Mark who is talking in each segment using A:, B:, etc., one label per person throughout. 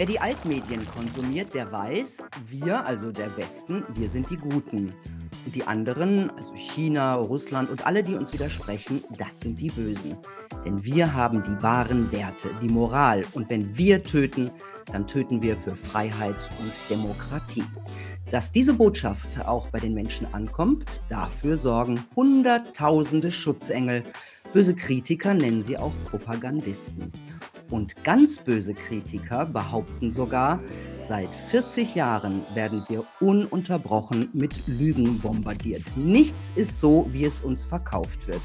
A: Wer die Altmedien konsumiert, der weiß, wir, also der Westen, wir sind die Guten. Und die anderen, also China, Russland und alle, die uns widersprechen, das sind die Bösen. Denn wir haben die wahren Werte, die Moral. Und wenn wir töten, dann töten wir für Freiheit und Demokratie. Dass diese Botschaft auch bei den Menschen ankommt, dafür sorgen Hunderttausende Schutzengel. Böse Kritiker nennen sie auch Propagandisten. Und ganz böse Kritiker behaupten sogar, seit 40 Jahren werden wir ununterbrochen mit Lügen bombardiert. Nichts ist so, wie es uns verkauft wird.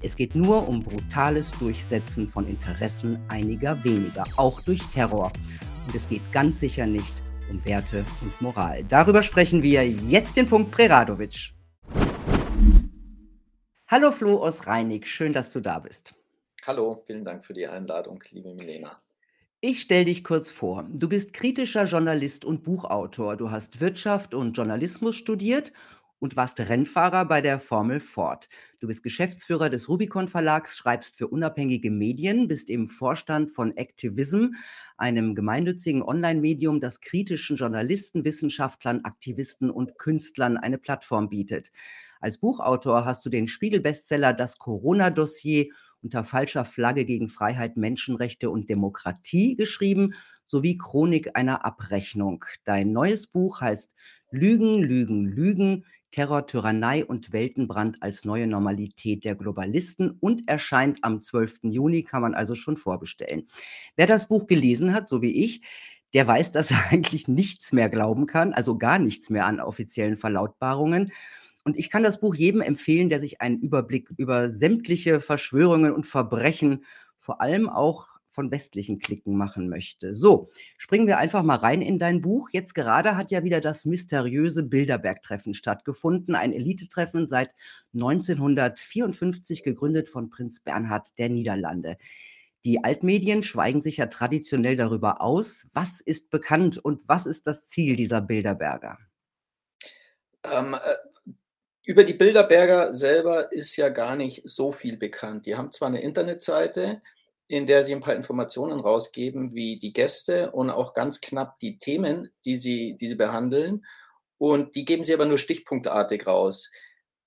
A: Es geht nur um brutales Durchsetzen von Interessen einiger weniger, auch durch Terror. Und es geht ganz sicher nicht um Werte und Moral. Darüber sprechen wir jetzt den Punkt Preradovic. Hallo Flo aus Reinig, schön, dass du da bist.
B: Hallo, vielen Dank für die Einladung, liebe Milena.
A: Ich stelle dich kurz vor. Du bist kritischer Journalist und Buchautor. Du hast Wirtschaft und Journalismus studiert und warst Rennfahrer bei der Formel Ford. Du bist Geschäftsführer des Rubicon Verlags, schreibst für unabhängige Medien, bist im Vorstand von Activism, einem gemeinnützigen Online-Medium, das kritischen Journalisten, Wissenschaftlern, Aktivisten und Künstlern eine Plattform bietet. Als Buchautor hast du den Spiegel-Bestseller Das Corona-Dossier unter falscher Flagge gegen Freiheit, Menschenrechte und Demokratie geschrieben, sowie Chronik einer Abrechnung. Dein neues Buch heißt Lügen, Lügen, Lügen, Terror, Tyrannei und Weltenbrand als neue Normalität der Globalisten und erscheint am 12. Juni, kann man also schon vorbestellen. Wer das Buch gelesen hat, so wie ich, der weiß, dass er eigentlich nichts mehr glauben kann, also gar nichts mehr an offiziellen Verlautbarungen. Und ich kann das Buch jedem empfehlen, der sich einen Überblick über sämtliche Verschwörungen und Verbrechen, vor allem auch von westlichen Klicken machen möchte. So, springen wir einfach mal rein in dein Buch. Jetzt gerade hat ja wieder das mysteriöse Bilderberg-Treffen stattgefunden, ein Elitetreffen seit 1954 gegründet von Prinz Bernhard der Niederlande. Die Altmedien schweigen sich ja traditionell darüber aus. Was ist bekannt und was ist das Ziel dieser Bilderberger?
B: Ähm, äh, über die Bilderberger selber ist ja gar nicht so viel bekannt. Die haben zwar eine Internetseite, in der sie ein paar Informationen rausgeben, wie die Gäste und auch ganz knapp die Themen, die sie, die sie behandeln. Und die geben sie aber nur stichpunktartig raus.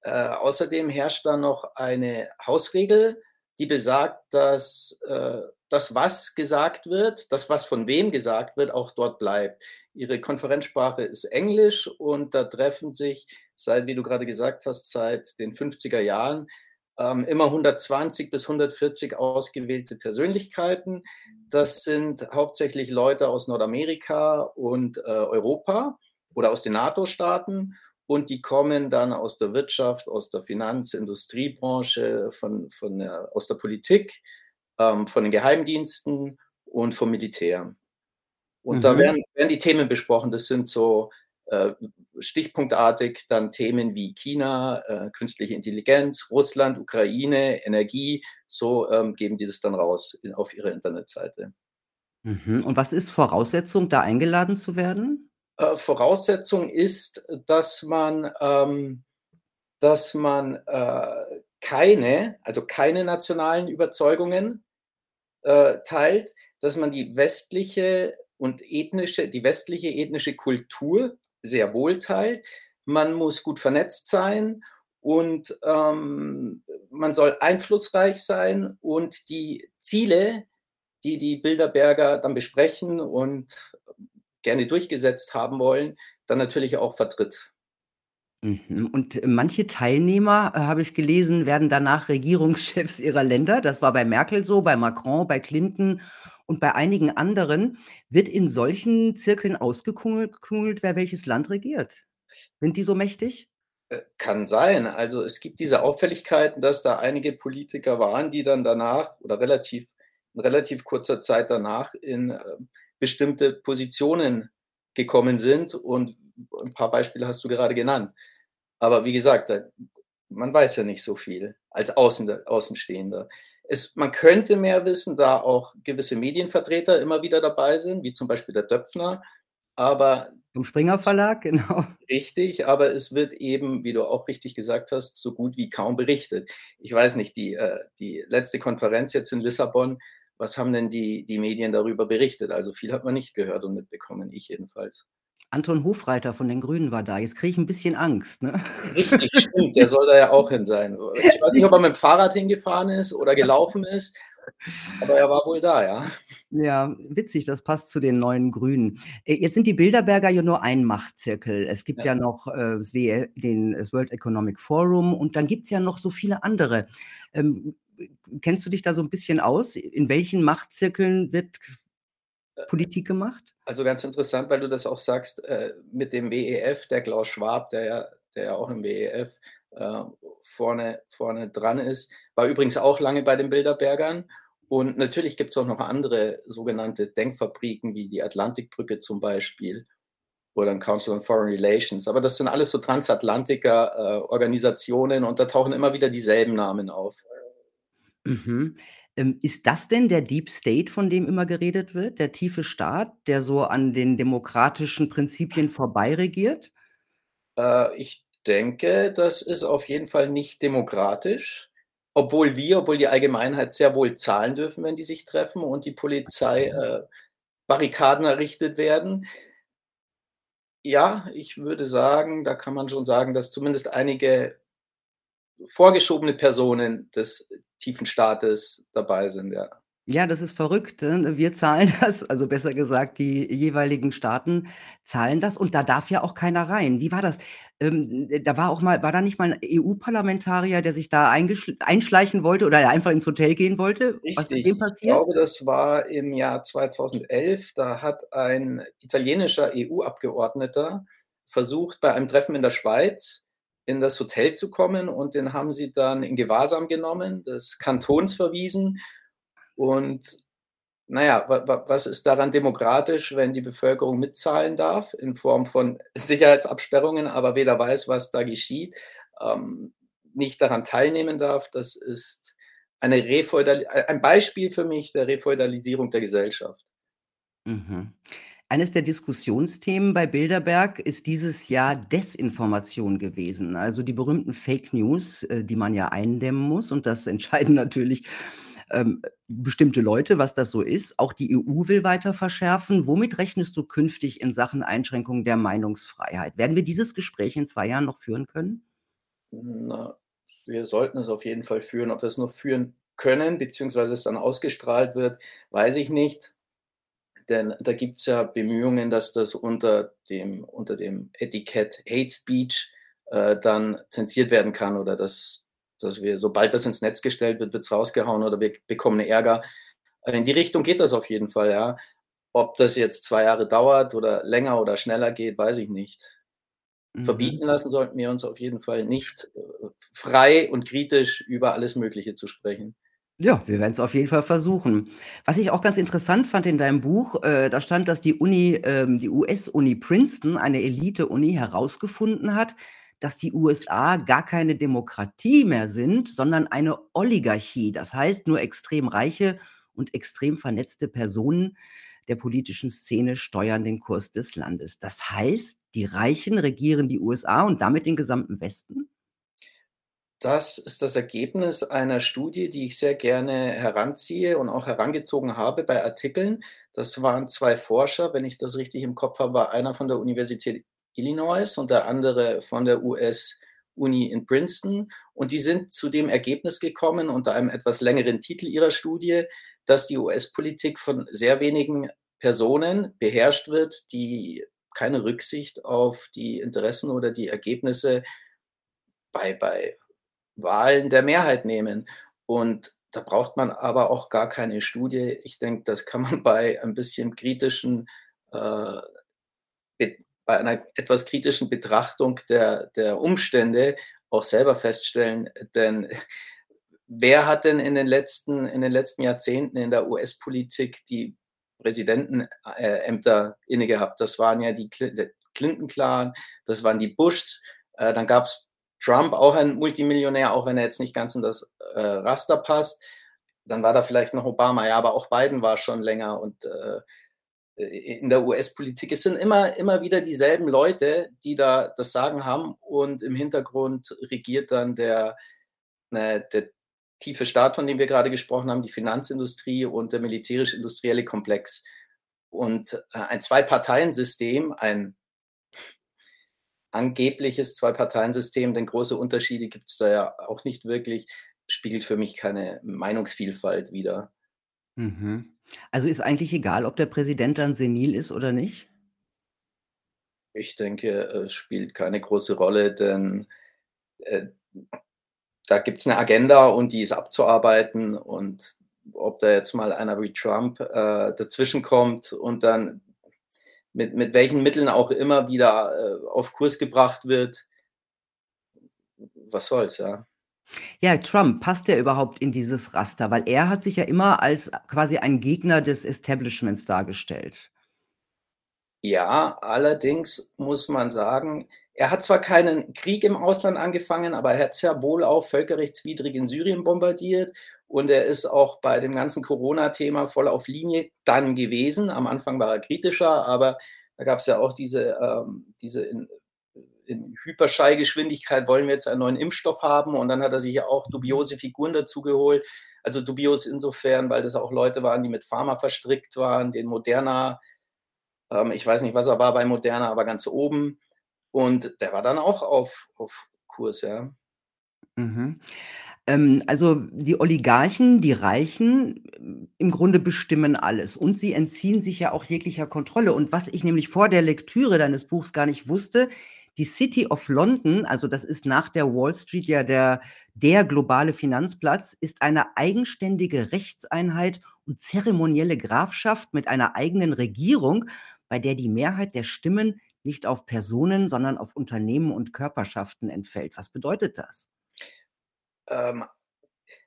B: Äh, außerdem herrscht da noch eine Hausregel, die besagt, dass äh, das, was gesagt wird, das, was von wem gesagt wird, auch dort bleibt. Ihre Konferenzsprache ist Englisch und da treffen sich seit, wie du gerade gesagt hast, seit den 50er Jahren ähm, immer 120 bis 140 ausgewählte Persönlichkeiten. Das sind hauptsächlich Leute aus Nordamerika und äh, Europa oder aus den NATO-Staaten. Und die kommen dann aus der Wirtschaft, aus der Finanz-, Industriebranche, von, von der, aus der Politik, ähm, von den Geheimdiensten und vom Militär. Und mhm. da werden, werden die Themen besprochen. Das sind so äh, stichpunktartig dann Themen wie China, äh, künstliche Intelligenz, Russland, Ukraine, Energie, so ähm, geben die das dann raus in, auf ihrer Internetseite.
A: Mhm. Und was ist Voraussetzung, da eingeladen zu werden?
B: Äh, Voraussetzung ist, dass man, ähm, dass man äh, keine, also keine nationalen Überzeugungen äh, teilt, dass man die westliche und ethnische, die westliche ethnische Kultur sehr wohl teilt. Man muss gut vernetzt sein und ähm, man soll einflussreich sein und die Ziele, die die Bilderberger dann besprechen und gerne durchgesetzt haben wollen, dann natürlich auch vertritt.
A: Mhm. Und manche Teilnehmer, äh, habe ich gelesen, werden danach Regierungschefs ihrer Länder. Das war bei Merkel so, bei Macron, bei Clinton und bei einigen anderen. Wird in solchen Zirkeln ausgekungelt, wer welches Land regiert? Sind die so mächtig?
B: Äh, kann sein. Also es gibt diese Auffälligkeiten, dass da einige Politiker waren, die dann danach oder relativ in relativ kurzer Zeit danach in äh, bestimmte Positionen gekommen sind. Und ein paar Beispiele hast du gerade genannt. Aber wie gesagt, man weiß ja nicht so viel als Außen, Außenstehender. Es, man könnte mehr wissen, da auch gewisse Medienvertreter immer wieder dabei sind, wie zum Beispiel der Döpfner. Aber
A: Im Springer Verlag, genau.
B: Richtig, aber es wird eben, wie du auch richtig gesagt hast, so gut wie kaum berichtet. Ich weiß nicht, die, äh, die letzte Konferenz jetzt in Lissabon was haben denn die, die Medien darüber berichtet? Also viel hat man nicht gehört und mitbekommen, ich jedenfalls.
A: Anton Hofreiter von den Grünen war da. Jetzt kriege ich ein bisschen Angst, ne?
B: Richtig, stimmt, der soll da ja auch hin sein. Ich weiß nicht, ob er mit dem Fahrrad hingefahren ist oder gelaufen ist, aber er war wohl da, ja.
A: Ja, witzig, das passt zu den neuen Grünen. Äh, jetzt sind die Bilderberger ja nur ein Machtzirkel. Es gibt ja, ja noch äh, den, das World Economic Forum und dann gibt es ja noch so viele andere. Ähm, kennst du dich da so ein bisschen aus? In welchen Machtzirkeln wird Politik gemacht?
B: Also ganz interessant, weil du das auch sagst, äh, mit dem WEF, der Klaus Schwab, der ja, der ja auch im WEF äh, vorne, vorne dran ist, war übrigens auch lange bei den Bilderbergern. Und natürlich gibt es auch noch andere sogenannte Denkfabriken, wie die Atlantikbrücke zum Beispiel oder ein Council on Foreign Relations. Aber das sind alles so Transatlantiker äh, Organisationen und da tauchen immer wieder dieselben Namen auf.
A: Mhm. Ähm, ist das denn der Deep State, von dem immer geredet wird, der tiefe Staat, der so an den demokratischen Prinzipien vorbei regiert?
B: Äh, ich denke, das ist auf jeden Fall nicht demokratisch, obwohl wir obwohl die Allgemeinheit sehr wohl zahlen dürfen, wenn die sich treffen und die Polizei äh, Barrikaden errichtet werden. Ja, ich würde sagen, da kann man schon sagen, dass zumindest einige vorgeschobene Personen des tiefen Staates dabei sind, ja.
A: Ja, das ist verrückt. Ne? Wir zahlen das, also besser gesagt, die jeweiligen Staaten zahlen das und da darf ja auch keiner rein. Wie war das? Ähm, da war auch mal, war da nicht mal ein EU-Parlamentarier, der sich da einschleichen wollte oder einfach ins Hotel gehen wollte?
B: Was mit dem passiert? Ich glaube, das war im Jahr 2011. Da hat ein italienischer EU-Abgeordneter versucht, bei einem Treffen in der Schweiz in das Hotel zu kommen und den haben sie dann in Gewahrsam genommen, des Kantons verwiesen. Und naja, was ist daran demokratisch, wenn die Bevölkerung mitzahlen darf in Form von Sicherheitsabsperrungen, aber weder weiß, was da geschieht, ähm, nicht daran teilnehmen darf? Das ist eine ein Beispiel für mich der Refeudalisierung der Gesellschaft.
A: Mhm. Eines der Diskussionsthemen bei Bilderberg ist dieses Jahr Desinformation gewesen, also die berühmten Fake News, äh, die man ja eindämmen muss. Und das entscheiden natürlich ähm, bestimmte Leute, was das so ist. Auch die EU will weiter verschärfen. Womit rechnest du künftig in Sachen Einschränkung der Meinungsfreiheit? Werden wir dieses Gespräch in zwei Jahren noch führen können?
B: Na, wir sollten es auf jeden Fall führen. Ob wir es noch führen können, beziehungsweise es dann ausgestrahlt wird, weiß ich nicht. Denn da gibt es ja Bemühungen, dass das unter dem, unter dem Etikett Hate Speech äh, dann zensiert werden kann oder dass, dass wir, sobald das ins Netz gestellt wird, wird es rausgehauen oder wir bekommen Ärger. In die Richtung geht das auf jeden Fall, ja. Ob das jetzt zwei Jahre dauert oder länger oder schneller geht, weiß ich nicht. Mhm. Verbieten lassen sollten wir uns auf jeden Fall nicht äh, frei und kritisch über alles Mögliche zu sprechen.
A: Ja, wir werden es auf jeden Fall versuchen. Was ich auch ganz interessant fand in deinem Buch, äh, da stand, dass die Uni, ähm, die US-Uni Princeton, eine Elite-Uni, herausgefunden hat, dass die USA gar keine Demokratie mehr sind, sondern eine Oligarchie. Das heißt, nur extrem reiche und extrem vernetzte Personen der politischen Szene steuern den Kurs des Landes. Das heißt, die Reichen regieren die USA und damit den gesamten Westen?
B: Das ist das Ergebnis einer Studie, die ich sehr gerne heranziehe und auch herangezogen habe bei Artikeln. Das waren zwei Forscher, wenn ich das richtig im Kopf habe, war einer von der Universität Illinois und der andere von der US-Uni in Princeton. Und die sind zu dem Ergebnis gekommen, unter einem etwas längeren Titel ihrer Studie, dass die US-Politik von sehr wenigen Personen beherrscht wird, die keine Rücksicht auf die Interessen oder die Ergebnisse bei, bei Wahlen der Mehrheit nehmen. Und da braucht man aber auch gar keine Studie. Ich denke, das kann man bei ein bisschen kritischen, äh, bei einer etwas kritischen Betrachtung der, der Umstände auch selber feststellen. Denn wer hat denn in den letzten, in den letzten Jahrzehnten in der US-Politik die Präsidentenämter inne gehabt? Das waren ja die Clinton-Clan, das waren die Bushs. Äh, dann gab es Trump auch ein Multimillionär, auch wenn er jetzt nicht ganz in das äh, Raster passt. Dann war da vielleicht noch Obama, ja, aber auch Biden war schon länger und äh, in der US-Politik. Es sind immer, immer wieder dieselben Leute, die da das Sagen haben und im Hintergrund regiert dann der, äh, der tiefe Staat, von dem wir gerade gesprochen haben, die Finanzindustrie und der militärisch-industrielle Komplex. Und äh, ein Zwei-Parteien-System, ein angebliches Zwei-Parteien-System, denn große Unterschiede gibt es da ja auch nicht wirklich, spiegelt für mich keine Meinungsvielfalt wider.
A: Mhm. Also ist eigentlich egal, ob der Präsident dann senil ist oder nicht?
B: Ich denke, es spielt keine große Rolle, denn äh, da gibt es eine Agenda und die ist abzuarbeiten. Und ob da jetzt mal einer wie Trump äh, dazwischenkommt und dann mit, mit welchen Mitteln auch immer wieder äh, auf Kurs gebracht wird, was soll's, ja.
A: Ja, Trump, passt der überhaupt in dieses Raster? Weil er hat sich ja immer als quasi ein Gegner des Establishments dargestellt.
B: Ja, allerdings muss man sagen, er hat zwar keinen Krieg im Ausland angefangen, aber er hat sehr wohl auch völkerrechtswidrig in Syrien bombardiert und er ist auch bei dem ganzen Corona-Thema voll auf Linie dann gewesen. Am Anfang war er kritischer, aber da gab es ja auch diese, ähm, diese in, in Hyperschallgeschwindigkeit wollen wir jetzt einen neuen Impfstoff haben und dann hat er sich ja auch dubiose Figuren dazu geholt. Also dubios insofern, weil das auch Leute waren, die mit Pharma verstrickt waren, den Moderna, ähm, ich weiß nicht, was er war bei Moderna, aber ganz oben. Und der war dann auch auf, auf Kurs, ja.
A: Mhm. Ähm, also die Oligarchen, die Reichen, im Grunde bestimmen alles und sie entziehen sich ja auch jeglicher Kontrolle. Und was ich nämlich vor der Lektüre deines Buchs gar nicht wusste, die City of London, also das ist nach der Wall Street ja der, der globale Finanzplatz, ist eine eigenständige Rechtseinheit und zeremonielle Grafschaft mit einer eigenen Regierung, bei der die Mehrheit der Stimmen nicht auf Personen, sondern auf Unternehmen und Körperschaften entfällt. Was bedeutet das?
B: Ähm,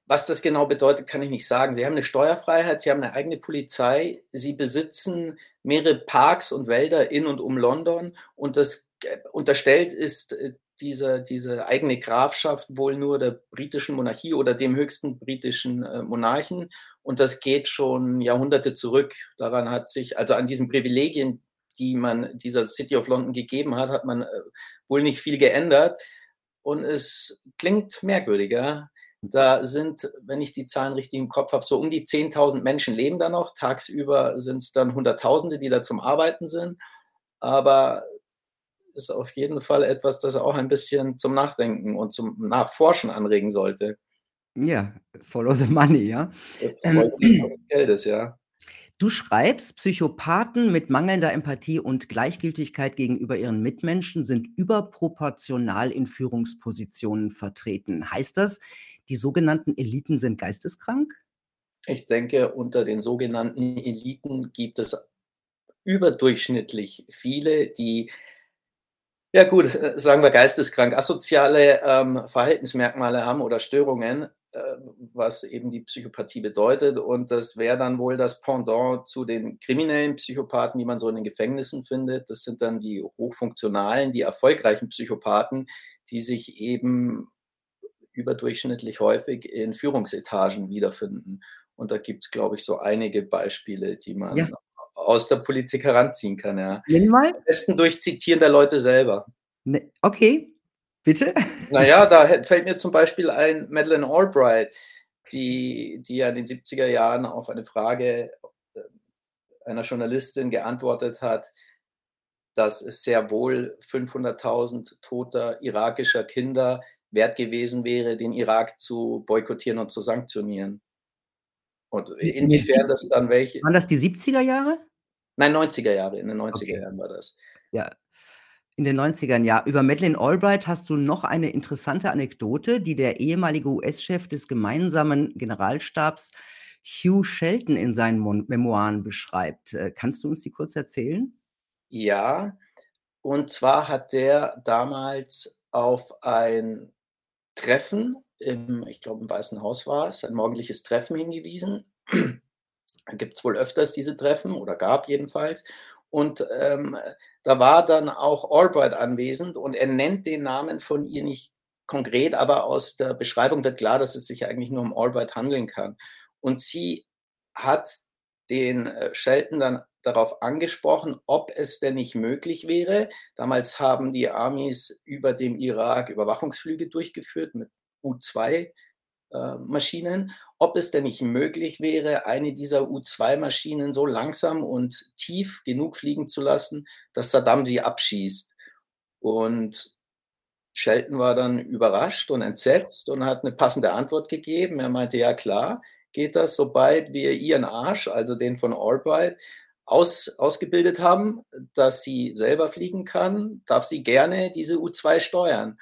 B: was das genau bedeutet, kann ich nicht sagen. Sie haben eine Steuerfreiheit, sie haben eine eigene Polizei, sie besitzen mehrere Parks und Wälder in und um London und das äh, unterstellt ist äh, diese, diese eigene Grafschaft wohl nur der britischen Monarchie oder dem höchsten britischen äh, Monarchen und das geht schon Jahrhunderte zurück. Daran hat sich, also an diesen Privilegien, die man dieser City of London gegeben hat, hat man wohl nicht viel geändert und es klingt merkwürdiger. Da sind, wenn ich die Zahlen richtig im Kopf habe, so um die 10.000 Menschen leben da noch. Tagsüber sind es dann Hunderttausende, die da zum Arbeiten sind. Aber ist auf jeden Fall etwas, das auch ein bisschen zum Nachdenken und zum Nachforschen anregen sollte.
A: Ja, follow the money, ja.
B: Follow ähm, Geldes, ja.
A: Du schreibst, Psychopathen mit mangelnder Empathie und Gleichgültigkeit gegenüber ihren Mitmenschen sind überproportional in Führungspositionen vertreten. Heißt das, die sogenannten Eliten sind geisteskrank?
B: Ich denke, unter den sogenannten Eliten gibt es überdurchschnittlich viele, die ja gut, sagen wir geisteskrank, asoziale ähm, Verhaltensmerkmale haben oder Störungen, äh, was eben die Psychopathie bedeutet. Und das wäre dann wohl das Pendant zu den kriminellen Psychopathen, die man so in den Gefängnissen findet. Das sind dann die hochfunktionalen, die erfolgreichen Psychopathen, die sich eben überdurchschnittlich häufig in Führungsetagen wiederfinden. Und da gibt es, glaube ich, so einige Beispiele, die man ja. Aus der Politik heranziehen kann. Ja.
A: mal.
B: Am besten durch Zitieren der Leute selber.
A: Ne, okay, Bitte?
B: Naja, da fällt mir zum Beispiel ein Madeleine Albright, die, die ja in den 70er Jahren auf eine Frage äh, einer Journalistin geantwortet hat, dass es sehr wohl 500.000 toter irakischer Kinder wert gewesen wäre, den Irak zu boykottieren und zu sanktionieren. Und inwiefern das dann welche.
A: Waren das die 70er Jahre?
B: Nein, 90er Jahre. In den 90er okay. Jahren war das.
A: Ja, in den 90ern, ja. Über Madeleine Albright hast du noch eine interessante Anekdote, die der ehemalige US-Chef des gemeinsamen Generalstabs Hugh Shelton in seinen Mon Memoiren beschreibt. Äh, kannst du uns die kurz erzählen?
B: Ja, und zwar hat der damals auf ein Treffen im, ich glaube, im Weißen Haus war es, ein morgendliches Treffen hingewiesen. Gibt es wohl öfters diese Treffen oder gab jedenfalls. Und ähm, da war dann auch Albright anwesend und er nennt den Namen von ihr nicht konkret, aber aus der Beschreibung wird klar, dass es sich eigentlich nur um Albright handeln kann. Und sie hat den äh, Shelton dann darauf angesprochen, ob es denn nicht möglich wäre. Damals haben die Armys über dem Irak Überwachungsflüge durchgeführt mit U-2 äh, ob es denn nicht möglich wäre, eine dieser U-2-Maschinen so langsam und tief genug fliegen zu lassen, dass Saddam sie abschießt. Und Shelton war dann überrascht und entsetzt und hat eine passende Antwort gegeben. Er meinte: „Ja klar, geht das, sobald wir ihren Arsch, also den von Albright, aus ausgebildet haben, dass sie selber fliegen kann, darf sie gerne diese U-2 steuern.“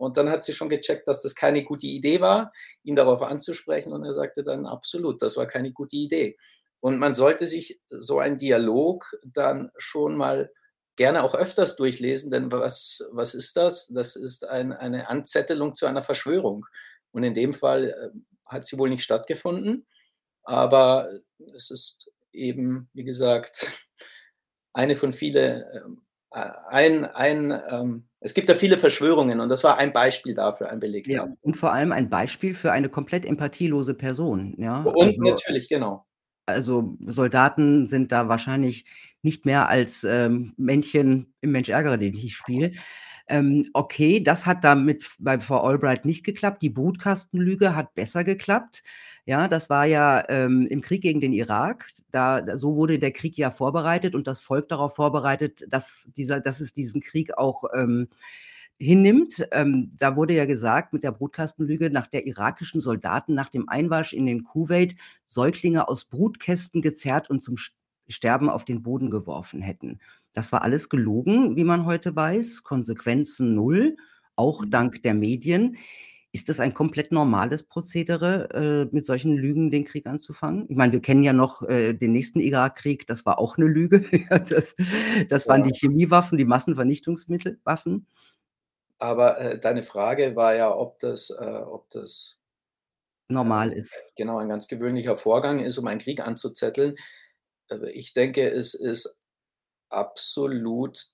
B: Und dann hat sie schon gecheckt, dass das keine gute Idee war, ihn darauf anzusprechen und er sagte dann: „Absolut, das war keine gute Idee.“ Und man sollte sich so einen Dialog dann schon mal gerne auch öfters durchlesen, denn was was ist das? Das ist ein eine Anzettelung zu einer Verschwörung. Und in dem Fall, äh, hat sie wohl nicht stattgefunden, aber es ist eben, wie gesagt, eine von viele ähm, ein ein, ähm es gibt da viele Verschwörungen und das war ein Beispiel dafür, ein Beleg
A: Ja,
B: dafür.
A: und vor allem ein Beispiel für eine komplett empathielose Person, ja?
B: Und
A: Also
B: natürlich, genau.
A: also, Soldaten sind da wahrscheinlich nicht mehr als, ähm, Männchen im Mensch-ärgere-dich-nicht-Spiel. Ähm, okay, das hat da mit f bei Frau Albright nicht geklappt. Die Brutkastenlüge hat besser geklappt. Ja, das war ja, ähm, im Krieg gegen den Irak. Da so wurde der Krieg ja vorbereitet und das Volk darauf vorbereitet, dass dieser dass es diesen Krieg auch, ähm, hinnimmt. Ähm, da wurde ja gesagt mit der Brutkastenlüge, nach der irakischen Soldaten nach dem Einmarsch in den Kuwait Säuglinge aus Brutkästen gezerrt und zum St Sterben auf den Boden geworfen hätten. Das war alles gelogen, wie man heute weiß, Konsequenzen 0, auch
B: Mhm.
A: dank der Medien. Ist das ein komplett normales Prozedere, äh, mit solchen Lügen den Krieg anzufangen? Ich meine, wir kennen ja noch, äh, den nächsten Irakkrieg, das war auch 'ne Lüge. Das das waren
B: Ja.
A: die Chemiewaffen, die Massenvernichtungsmittel Waffen.
B: Aber, äh, deine Frage war ja, ob das äh, ob das
A: Normal
B: ähm,
A: ist.
B: genau, ein ganz gewöhnlicher Vorgang ist, um einen Krieg anzuzetteln. Äh, ich denke, es ist absolut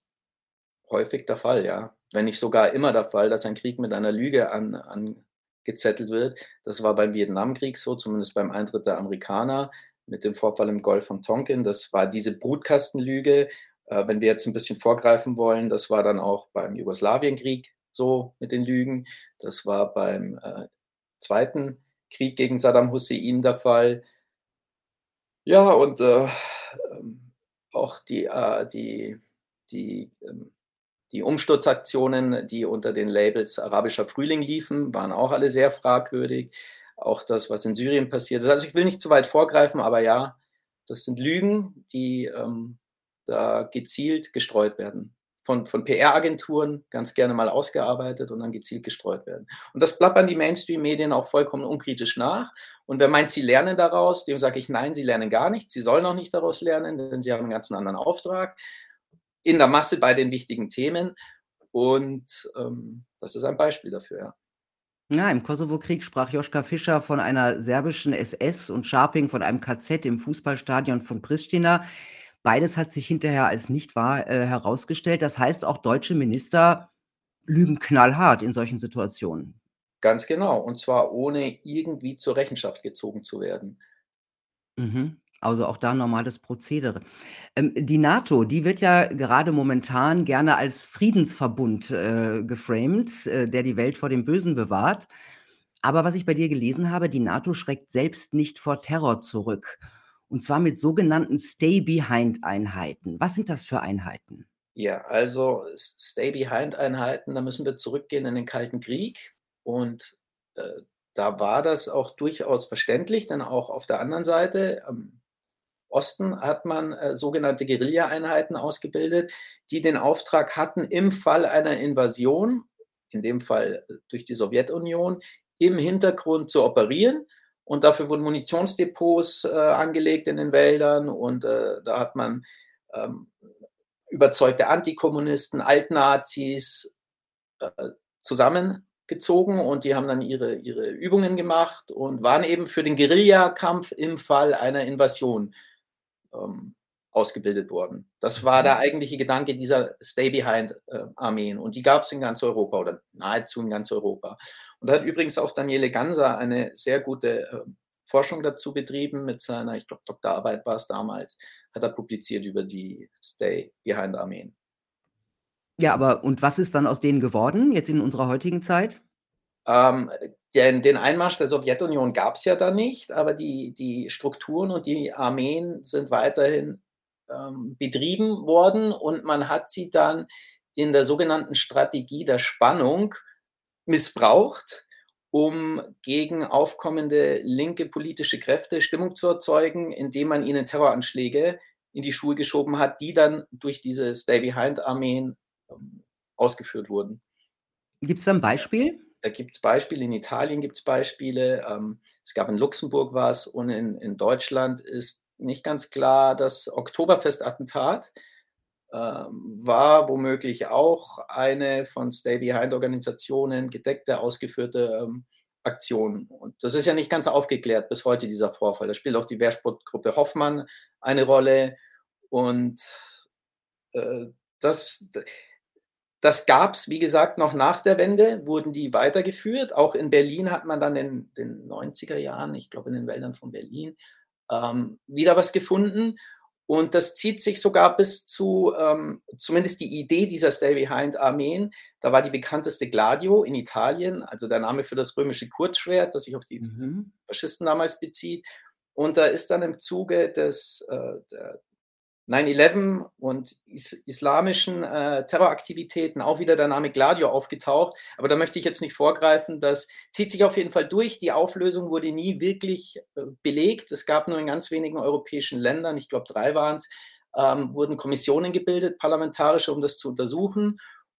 B: häufig der Fall, ja. Wenn nicht sogar immer der Fall, dass ein Krieg mit einer Lüge an angezettelt wird. Das war beim Vietnamkrieg so, zumindest beim Eintritt der Amerikaner mit dem Vorfall im Golf von Tonkin. Das war diese Brutkastenlüge. Äh, wenn wir jetzt 'n bisschen vorgreifen wollen, das war dann auch beim Jugoslawienkrieg so mit den Lügen. Das war beim, äh, 2. Krieg gegen Saddam Hussein der Fall. Ja, und, äh, ähm, auch die äh, die die, ähm die Umsturzaktionen, die unter den Labels „Arabischer Frühling“ liefen, waren auch alle sehr fragwürdig. Auch das, was in Syrien passiert ist. Also, ich will nicht zu weit vorgreifen, aber ja, das sind Lügen, die, ähm, da gezielt gestreut werden. Von von PR-Agenturen ganz gerne mal ausgearbeitet und dann gezielt gestreut werden. Und das plappern die Mainstream-Medien auch vollkommen unkritisch nach. Und wer meint, sie lernen daraus, dem sage ich: „Nein, sie lernen gar nichts. Sie sollen auch nicht daraus lernen, denn sie haben 'n ganz anderen Auftrag in der Masse bei den wichtigen Themen.“ Und, ähm, das ist ein Beispiel dafür, ja.
A: Ja, im Kosovokrieg sprach Joschka Fischer von einer serbischen SS und Scharping von einem KZ im Fußballstadion von Pristina. Beides hat sich hinterher als nicht wahr, äh, herausgestellt. Das heißt, auch deutsche Minister lügen knallhart in solchen Situationen.
B: Ganz genau, und zwar ohne irgendwie zur Rechenschaft gezogen zu werden.
A: Mhm. Also, auch da normales Prozedere. Ähm, die NATO, die wird ja gerade momentan gerne als Friedensverbund, äh, geframed, äh, der die Welt vor dem Bösen bewahrt. Aber was ich bei dir gelesen habe, die NATO schreckt selbst nicht vor Terror zurück. Und zwar mit sogenannten Stay-Behind-Einheiten. Was sind das für Einheiten?
B: Ja, also Stay-Behind-Einheiten, da müssen wir zurückgehen in den Kalten Krieg. Und, äh, da war das auch durchaus verständlich, denn auch auf der anderen Seite, am Osten, hat man, äh, sogenannte Guerilla-Einheiten ausgebildet, die den Auftrag hatten, im Fall einer Invasion, in dem Fall, äh, durch die Sowjetunion, im Hintergrund zu operieren. Und dafür wurden Munitionsdepots, äh, angelegt in den Wäldern und, äh, da hat man, ähm, überzeugte Antikommunisten, Altnazis, äh, zusammengezogen und die haben dann ihre ihre Übungen gemacht und waren eben für den Guerillakampf im Fall einer Invasion, ähm, ausgebildet worden. Das war
A: Mhm.
B: der eigentliche Gedanke dieser Stay-Behind, äh, Armeen und die gab's in ganz Europa oder nahezu in ganz Europa. Und da hat übrigens auch Daniele Ganser eine sehr gute, ähm, Forschung dazu betrieben mit seiner, ich glaube, Doktorarbeit war's damals, hat er publiziert über die Stay-Behind-Armeen.
A: Ja, aber und was ist dann aus denen geworden, jetzt in unserer heutigen Zeit?
B: Ähm, den, den Einmarsch der Sowjetunion gab es ja dann nicht, aber die, die Strukturen und die Armeen sind weiterhin ähm, betrieben worden und man hat sie dann in der sogenannten Strategie der Spannung missbraucht, um gegen aufkommende linke politische Kräfte Stimmung zu erzeugen, indem man ihnen Terroranschläge in die Schuhe geschoben hat, die dann durch diese Stay-Behind-Armeen ähm, ausgeführt wurden.
A: Gibt es da ein Beispiel?
B: Da gibt es Beispiele, in Italien gibt es Beispiele, ähm, es gab in Luxemburg was und in, in Deutschland ist nicht ganz klar, das Oktoberfest-Attentat ähm, war womöglich auch eine von Stay-Behind-Organisationen gedeckte, ausgeführte ähm, Aktion. Und das ist ja nicht ganz aufgeklärt bis heute, dieser Vorfall. Da spielt auch die Wehrsportgruppe Hoffmann eine Rolle. Und äh, das, das gab es, wie gesagt, noch nach der Wende, wurden die weitergeführt. Auch in Berlin hat man dann in den 90er Jahren, ich glaube in den Wäldern von Berlin, ähm, wieder was gefunden. Und das zieht sich sogar bis zu, ähm, zumindest die Idee dieser Stay-Behind-Armeen. Da war die bekannteste Gladio in Italien, also der Name für das römische Kurzschwert, das sich auf die mhm. Faschisten damals bezieht. Und da ist dann im Zuge des, äh, der 9-11 und is islamischen äh, Terroraktivitäten auch wieder der Name Gladio aufgetaucht. Aber da möchte ich jetzt nicht vorgreifen. Das zieht sich auf jeden Fall durch. Die Auflösung wurde nie wirklich äh, belegt. Es gab nur in ganz wenigen europäischen Ländern, ich glaube drei waren es, ähm, wurden Kommissionen gebildet, parlamentarische, um das zu untersuchen.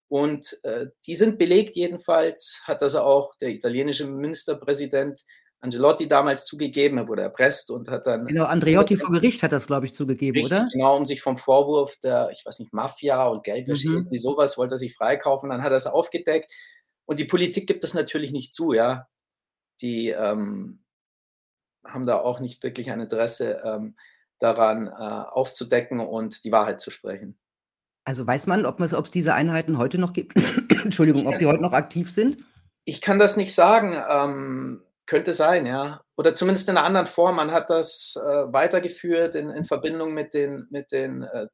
B: Und äh, die sind belegt jedenfalls, hat das auch der italienische Ministerpräsident Angelotti damals zugegeben, er wurde erpresst und hat dann.
A: Genau, Andreotti vor Gericht hat das, glaube ich, zugegeben, richtig, oder?
B: Genau, um sich vom Vorwurf der, ich weiß nicht, Mafia und Geldwäsche, mhm. irgendwie sowas, wollte er sich freikaufen, dann hat er es aufgedeckt. Und die Politik gibt das natürlich nicht zu, ja. Die ähm, haben da auch nicht wirklich ein Interesse ähm, daran, äh, aufzudecken und die Wahrheit zu sprechen.
A: Also weiß man, ob es diese Einheiten heute noch gibt? Entschuldigung, ob die heute noch aktiv sind?
B: Ich kann das nicht sagen. Ähm, könnte sein, ja. Oder zumindest in einer anderen Form. Man hat das äh, weitergeführt in, in, Verbindung mit den, mit den äh,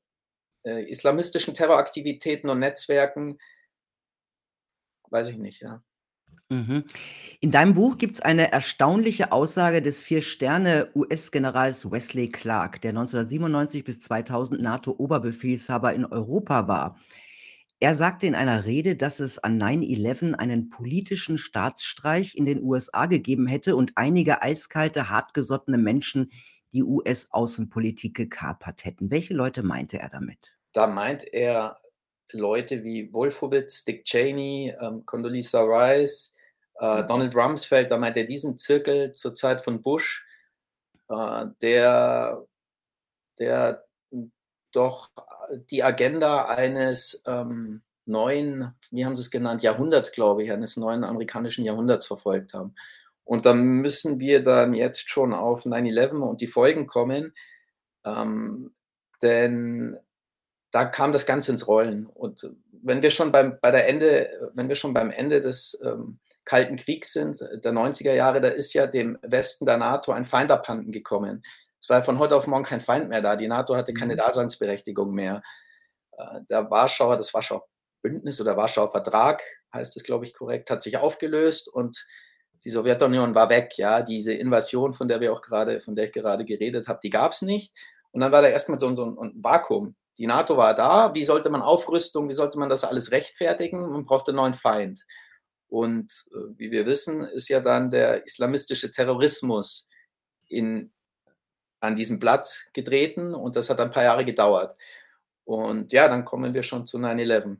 B: äh, islamistischen Terroraktivitäten und Netzwerken. Weiß ich nicht, ja.
A: Mhm. In deinem Buch gibt es eine erstaunliche Aussage des Vier-Sterne-US-Generals Wesley Clark, der 1997 bis 2000 NATO-Oberbefehlshaber in Europa war. Er sagte in einer Rede, dass es an 9/11 einen politischen Staatsstreich in den USA gegeben hätte und einige eiskalte, hartgesottene Menschen die US-Außenpolitik gekapert hätten. Welche Leute meinte er damit?
B: Da meint er Leute wie Wolfowitz, Dick Cheney, ähm, Condoleezza Rice, äh, mhm. Donald Rumsfeld, da meint er diesen Zirkel zur Zeit von Bush, äh, der, der doch die Agenda eines ähm, neuen, wie haben Sie es genannt, Jahrhunderts, glaube ich, eines neuen amerikanischen Jahrhunderts verfolgt haben. Und da müssen wir dann jetzt schon auf 9-11 und die Folgen kommen, ähm, denn da kam das Ganze ins Rollen. Und wenn wir schon beim, bei der Ende, wenn wir schon beim Ende des ähm, Kalten Kriegs sind, der 90er Jahre, da ist ja dem Westen der NATO ein Feind abhanden gekommen. Es war von heute auf morgen kein Feind mehr da. Die NATO hatte keine mhm. Daseinsberechtigung mehr. Äh, der Warschauer, das Warschauer Bündnis oder Warschauer Vertrag, heißt es, glaube ich, korrekt, hat sich aufgelöst und die Sowjetunion war weg. Ja, diese Invasion, von der wir auch gerade, von der ich gerade geredet habe, die gab es nicht. Und dann war da erstmal so, so ein Vakuum. Die NATO war da. Wie sollte man Aufrüstung, wie sollte man das alles rechtfertigen? Man brauchte einen neuen Feind. Und äh, wie wir wissen, ist ja dann der islamistische Terrorismus in an diesem Platz getreten und das hat ein paar Jahre gedauert. Und ja, dann kommen wir schon zu 9-11.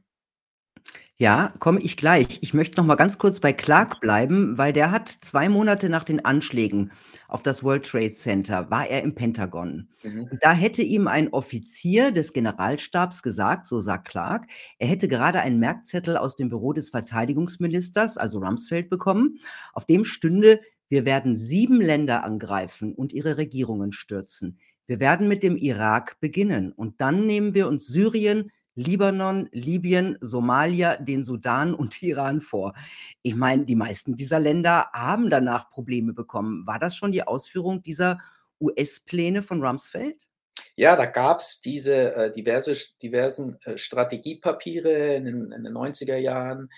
A: Ja, komme ich gleich. Ich möchte noch mal ganz kurz bei Clark bleiben, weil der hat zwei Monate nach den Anschlägen auf das World Trade Center, war er im Pentagon. Mhm. Und da hätte ihm ein Offizier des Generalstabs gesagt, so sagt Clark, er hätte gerade einen Merkzettel aus dem Büro des Verteidigungsministers, also Rumsfeld, bekommen, auf dem stünde wir werden sieben Länder angreifen und ihre Regierungen stürzen. Wir werden mit dem Irak beginnen und dann nehmen wir uns Syrien, Libanon, Libyen, Somalia, den Sudan und Iran vor. Ich meine, die meisten dieser Länder haben danach Probleme bekommen. War das schon die Ausführung dieser US-Pläne von Rumsfeld?
B: Ja, da gab es diese äh, diverse, diversen äh, Strategiepapiere in den, in den 90er Jahren,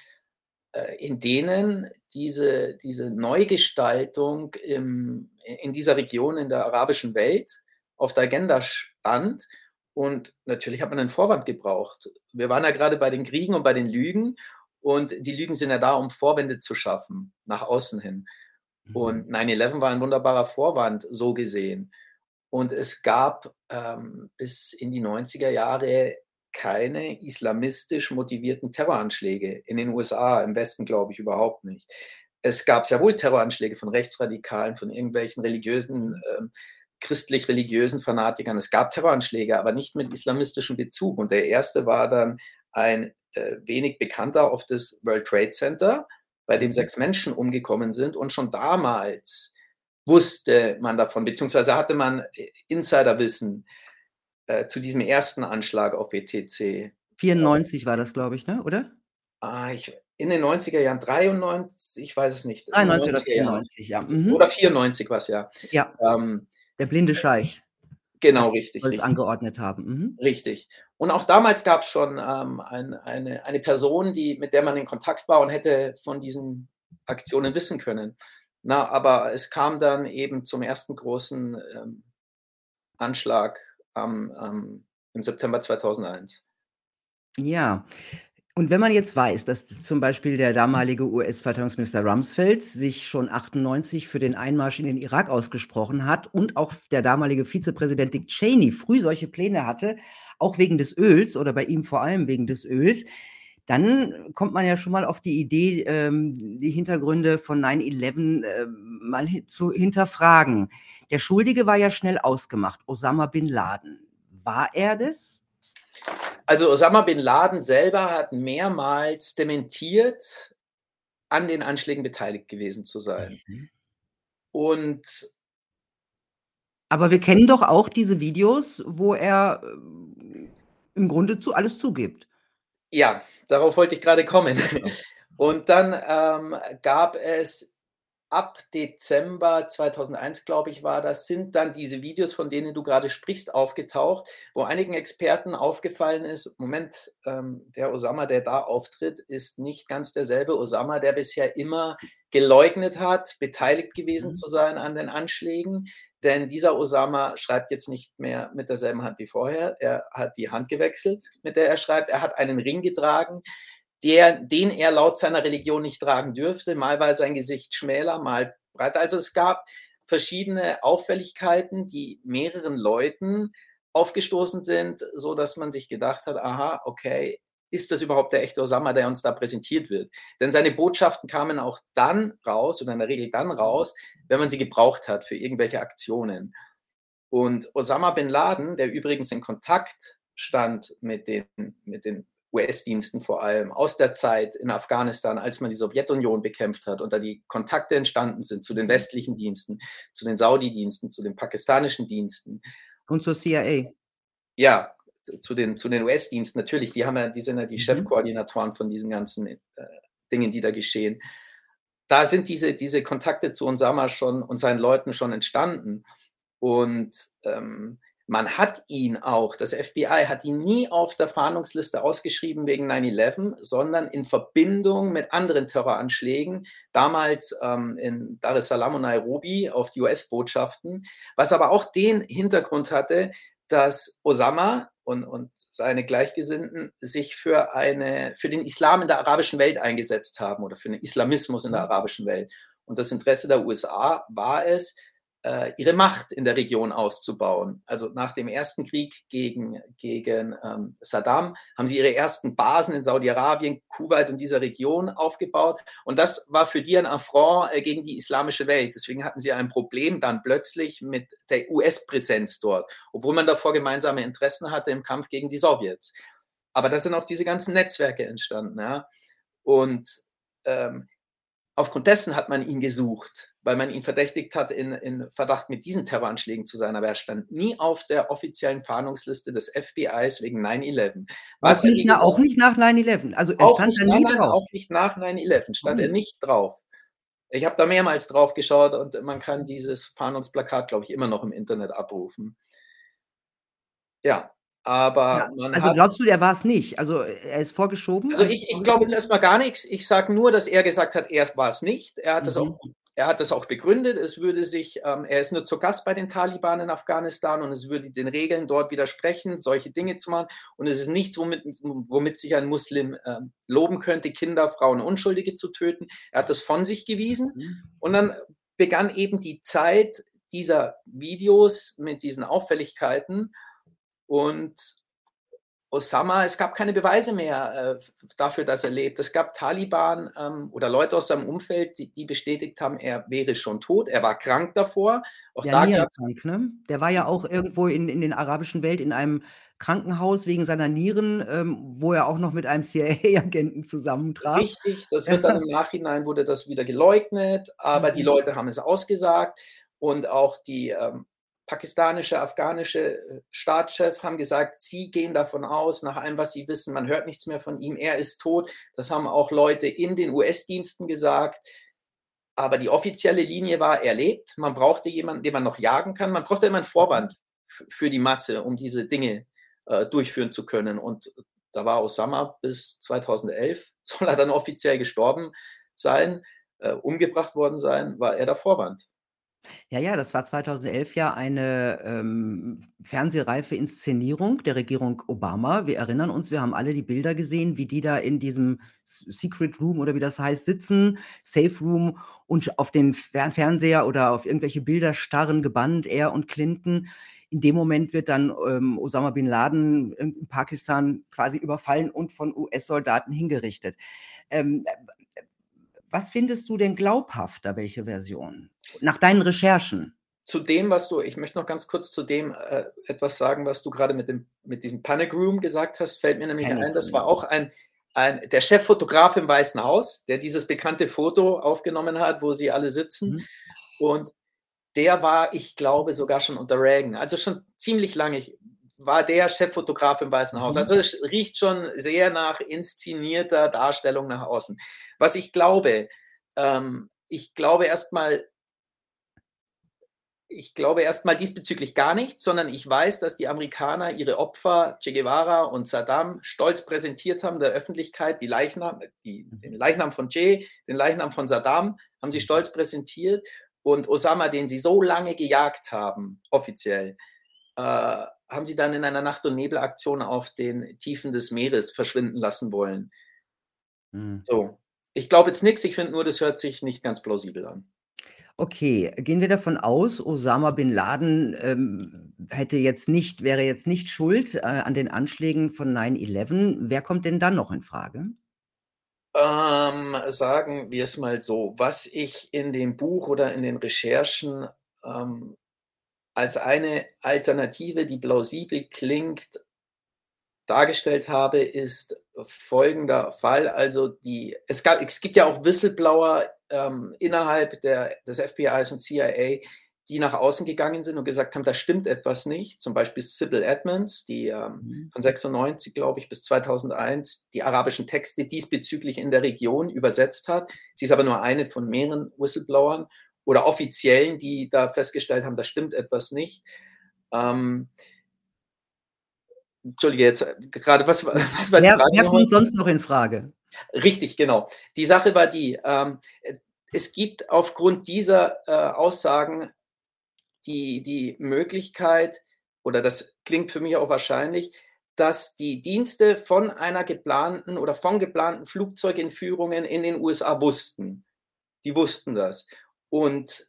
B: äh, in denen diese, diese Neugestaltung im, in dieser Region, in der arabischen Welt auf der Agenda stand. Und natürlich hat man einen Vorwand gebraucht. Wir waren ja gerade bei den Kriegen und bei den Lügen. Und die Lügen sind ja da, um Vorwände zu schaffen, nach außen hin. Mhm. Und 9-11 war ein wunderbarer Vorwand, so gesehen. Und es gab ähm, bis in die 90er Jahre keine islamistisch motivierten Terroranschläge in den USA, im Westen glaube ich überhaupt nicht. Es gab sehr wohl Terroranschläge von Rechtsradikalen, von irgendwelchen religiösen, äh, christlich-religiösen Fanatikern. Es gab Terroranschläge, aber nicht mit islamistischem Bezug. Und der erste war dann ein äh, wenig bekannter auf das World Trade Center, bei dem mhm. sechs Menschen umgekommen sind. Und schon damals wusste man davon, beziehungsweise hatte man äh, Insiderwissen äh, zu diesem ersten Anschlag auf WTC.
A: 94 war das, glaube ich, ne? oder?
B: Ah, ich, in den 90er Jahren, 93, ich weiß es nicht.
A: 93 oder 94, ja.
B: Mhm. Oder 94 was, ja.
A: Ja. Ähm, Der blinde Scheich.
B: Genau, richtig.
A: Soll es angeordnet haben. Mhm.
B: Richtig. Und auch damals gab es schon ähm, ein, eine, eine Person, die, mit der man in Kontakt war und hätte von diesen Aktionen wissen können. Na, aber es kam dann eben zum ersten großen ähm, Anschlag am, ähm, im September 2001.
A: Ja, und wenn man jetzt weiß, dass zum Beispiel der damalige US-Verteidigungsminister Rumsfeld sich schon 98 für den Einmarsch in den Irak ausgesprochen hat und auch der damalige Vizepräsident Dick Cheney früh solche Pläne hatte, auch wegen des Öls oder bei ihm vor allem wegen des Öls, dann kommt man ja schon mal auf die Idee, ähm, die Hintergründe von 9-11 äh, mal hin zu hinterfragen. Der Schuldige war ja schnell ausgemacht, Osama bin Laden. War er das?
B: Also Osama bin Laden selber hat mehrmals dementiert, an den Anschlägen beteiligt gewesen zu sein. Mhm. Und
A: aber wir kennen doch auch diese Videos, wo er äh, im Grunde zu alles zugibt.
B: Ja, darauf wollte ich gerade kommen. Und dann ähm, gab es ab Dezember 2001, glaube ich, war das, sind dann diese Videos, von denen du gerade sprichst, aufgetaucht, wo einigen Experten aufgefallen ist, Moment, ähm, der Osama, der da auftritt, ist nicht ganz derselbe Osama, der bisher immer geleugnet hat, beteiligt gewesen mhm. zu sein an den Anschlägen. Denn dieser Osama schreibt jetzt nicht mehr mit derselben Hand wie vorher. Er hat die Hand gewechselt, mit der er schreibt. Er hat einen Ring getragen der, den er laut seiner Religion nicht tragen dürfte. Mal war sein Gesicht schmäler, mal breiter. Also es gab verschiedene Auffälligkeiten, die mehreren Leuten aufgestoßen sind, so dass man sich gedacht hat, aha, okay, ist das überhaupt der echte Osama, der uns da präsentiert wird? Denn seine Botschaften kamen auch dann raus oder in der Regel dann raus, wenn man sie gebraucht hat für irgendwelche Aktionen. Und Osama bin Laden, der übrigens in Kontakt stand mit den, mit den US-Diensten vor allem aus der Zeit in Afghanistan, als man die Sowjetunion bekämpft hat und da die Kontakte entstanden sind zu den mhm. westlichen Diensten, zu den Saudi-Diensten, zu den pakistanischen Diensten.
A: Und zur CIA.
B: Ja, zu den, zu den US-Diensten natürlich. Die haben ja, die sind ja die mhm. Chefkoordinatoren von diesen ganzen äh, Dingen, die da geschehen. Da sind diese, diese Kontakte zu Osama schon und seinen Leuten schon entstanden. Und ähm, man hat ihn auch, das FBI hat ihn nie auf der Fahndungsliste ausgeschrieben wegen 9-11, sondern in Verbindung mit anderen Terroranschlägen, damals ähm, in Dar es Salaam und Nairobi auf die US-Botschaften, was aber auch den Hintergrund hatte, dass Osama und, und seine Gleichgesinnten sich für, eine, für den Islam in der arabischen Welt eingesetzt haben oder für den Islamismus in der mhm. arabischen Welt. Und das Interesse der USA war es, äh, ihre Macht in der Region auszubauen. Also nach dem ersten Krieg gegen, gegen ähm, Saddam haben sie ihre ersten Basen in Saudi-Arabien, Kuwait und dieser Region aufgebaut. Und das war für die ein Affront äh, gegen die islamische Welt. Deswegen hatten sie ein Problem dann plötzlich mit der US-Präsenz dort, obwohl man davor gemeinsame Interessen hatte im Kampf gegen die Sowjets. Aber da sind auch diese ganzen Netzwerke entstanden. Ja? Und ähm, aufgrund dessen hat man ihn gesucht weil man ihn verdächtigt hat, in, in Verdacht mit diesen Terroranschlägen zu sein. Aber er stand nie auf der offiziellen Fahndungsliste des FBIs wegen 9-11.
A: Was nicht, gesagt, auch nicht nach 9-11. Also er stand da nie
B: nein, drauf. Auch nicht nach 9-11 stand oh. er nicht drauf. Ich habe da mehrmals drauf geschaut und man kann dieses Fahndungsplakat, glaube ich, immer noch im Internet abrufen. Ja, Aber
A: Ja,
B: man
A: also glaubst du, der war es nicht? Also, er ist vorgeschoben
B: Also,
A: als
B: ich ich glaube jetzt
A: vorgeschoben?
B: erst mal gar nix. Ich sage nur, dass er gesagt hat, er war es nicht. Er hat das auch
A: Mhm.
B: Er hat das auch begründet. Es würde sich ähm, er ist nur zu Gast bei den Taliban in Afghanistan und es würde den Regeln dort widersprechen, solche Dinge zu machen. Und es ist nichts, womit womit sich ein Muslim, ähm, loben könnte, Kinder, Frauen, Unschuldige zu töten. Er hat das von sich gewiesen
A: Mhm.
B: und dann begann eben die Zeit dieser Videos mit diesen Auffälligkeiten und Osama es gab keine Beweise mehr, äh, dafür, dass er lebt. Es gab Taliban, ähm, oder Leute aus seinem Umfeld, die die bestätigt haben, er wäre schon tot. Er war krank davor. Auch
A: Ja,
B: da
A: nierenkrank, ne? Der war ja auch irgendwo in in den arabischen Welt in einem Krankenhaus wegen seiner Nieren, ähm, wo er auch noch mit einem CIA-Agenten zusammentraf.
B: Richtig, das wird dann im Nachhinein wurde das wieder geleugnet, aber die
A: Mhm.
B: Leute haben es ausgesagt und auch die, ähm, pakistanische, afghanische, äh, Staatschef haben gesagt, sie gehen davon aus, nach allem, was sie wissen, man hört nichts mehr von ihm, er ist tot. Das haben auch Leute in den US-Diensten gesagt. Aber die offizielle Linie war, er lebt. Man brauchte jemanden, den man noch jagen kann. Man brauchte immer 'n
A: Mhm.
B: Vorwand für die Masse, um diese Dinge, äh, durchführen zu können. Und da war Osama bis 2011 soll er dann offiziell gestorben sein, äh, umgebracht worden sein, war er der Vorwand.
A: Ja, ja, das war 2011 ja eine, ähm, fernsehreife Inszenierung der Regierung Obama. Wir erinnern uns, wir haben alle die Bilder gesehen, wie die da in diesem Secret Room oder wie das heißt, sitzen, Safe Room und auf den Fer Fernseher oder auf irgendwelche Bilder starren, gebannt, er und Clinton. In dem Moment wird dann, ähm, Osama bin Laden in Pakistan quasi überfallen und von US-Soldaten hingerichtet. Ähm, äh, äh, was findest du denn glaubhafter, welche Version, nach deinen Recherchen?
B: Zu dem, was du ich möchte noch ganz kurz zu dem, äh, etwas sagen, was du grade mit dem mit diesem Panic Room gesagt hast, fällt mir nämlich
A: Panic
B: ein, das war auch ein ein der Cheffotograf im Weißen Haus, der dieses bekannte Foto aufgenommen hat, wo sie alle sitzen.
A: Mhm.
B: Und der war, ich glaube, sogar schon unter Reagan, also schon ziemlich lange ich war der Cheffotograf im Weißen Haus.
A: Mhm.
B: Also, es riecht schon sehr nach inszenierter Darstellung nach außen. Was ich glaube ähm, ich glaube erst mal ich glaube erst mal diesbezüglich gar nichts, sondern ich weiß, dass die Amerikaner ihre Opfer Che Guevara und Saddam stolz präsentiert haben der Öffentlichkeit. Die Leichnam die den
A: Mhm.
B: Leichnam von Che, den Leichnam von Saddam haben sie
A: Mhm.
B: stolz präsentiert und Osama, den sie so lange gejagt haben, offiziell, äh, haben sie dann in einer Nacht und Nebel-Aktion auf den Tiefen des Meeres verschwinden lassen wollen.
A: Mhm.
B: So. Ich glaube jetzt nix, ich finde nur, das hört sich nicht ganz plausibel an.
A: Okay, gehen wir davon aus, Osama bin Laden, ähm, hätte jetzt nicht wäre jetzt nicht schuld, äh, an den Anschlägen von 9/11. Wer kommt denn dann noch infrage?
B: Ähm, sagen wir's mal so, was ich in dem Buch oder in den Recherchen, ähm, als eine Alternative, die plausibel klingt dargestellt habe, ist folgender Fall. Also, die es gab es gibt ja auch Whistleblower, ähm, innerhalb der des FBIs und CIA, die nach außen gegangen sind und gesagt haben, da stimmt etwas nicht. Zum Beispiel Sybil Edmonds, die, ähm,
A: Mhm.
B: von 96, glaube ich, bis 2001 die arabischen Texte diesbezüglich in der Region übersetzt hat. Sie ist aber nur eine von mehreren Whistleblowern oder Offiziellen, die da festgestellt haben, da stimmt etwas nicht. Ähm Entschuldige jetzt, äh, grade was wa was war die
A: Wer
B: Frage
A: wer kommt sonst noch infrage?
B: Richtig, genau. Die Sache war die, ähm, äh, es gibt aufgrund dieser, äh, Aussagen die die Möglichkeit oder das klingt für mich auch wahrscheinlich, dass die Dienste von einer geplanten oder von geplanten Flugzeugentführungen in den USA wussten. Die wussten das. Und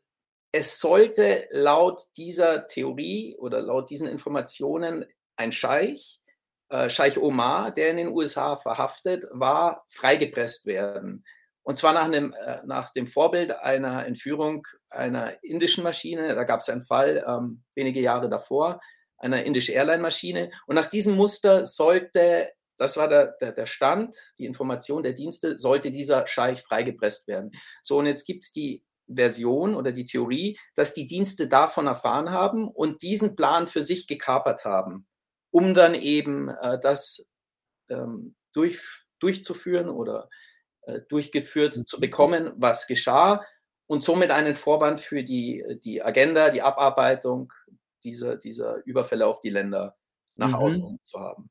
B: es sollte laut dieser Theorie oder laut diesen Informationen ein Scheich, äh, Scheich Omar, der in den USA verhaftet war, freigepresst werden. Und zwar nach 'nem äh, nach dem Vorbild einer Entführung einer indischen Maschine. Da gab's einen Fall, ähm, wenige Jahre davor, einer Indish-Airline-Maschine. Und nach diesem Muster sollte das war der der der Stand, die Information der Dienste, sollte dieser Scheich freigepresst werden. So, und jetzt gibt's die Version oder die Theorie, dass die Dienste davon erfahren haben und diesen Plan für sich gekapert haben, um dann eben, äh, das, ähm, durchf durchzuführen oder, äh, durchgeführt zu
A: Mhm.
B: bekommen, was geschah und somit einen Vorwand für die die Agenda, die Abarbeitung dieser dieser Überfälle auf die Länder nach außen
A: Mhm.
B: hin zu haben.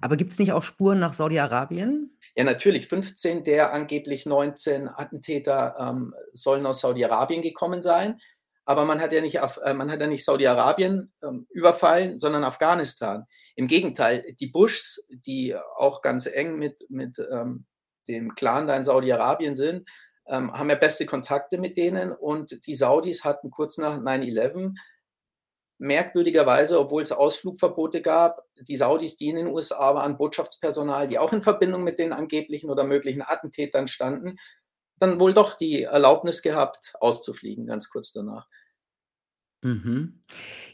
A: Aber gibt's nicht auch Spuren nach Saudi-Arabien?
B: Ja, natürlich. 15 der angeblich 19 Attentäter, ähm, sollen aus Saudi-Arabien gekommen sein. Aber man hat ja nicht äh, ja nicht Saudi-Arabien, ähm, überfallen, sondern Afghanistan. Im Gegenteil, die Bushs, die auch ganz eng mit mit, ähm, dem Clan da in Saudi-Arabien sind, ähm, haben ja beste Kontakte mit denen und die Saudis hatten kurz nach 9/11 merkwürdigerweise, obwohl's Ausflugverbote gab die Saudis, die in den USA waren, Botschaftspersonal, die auch in Verbindung mit den angeblichen oder möglichen Attentätern standen, dann wohl doch die Erlaubnis gehabt, auszufliegen, ganz kurz danach.
A: Mhm.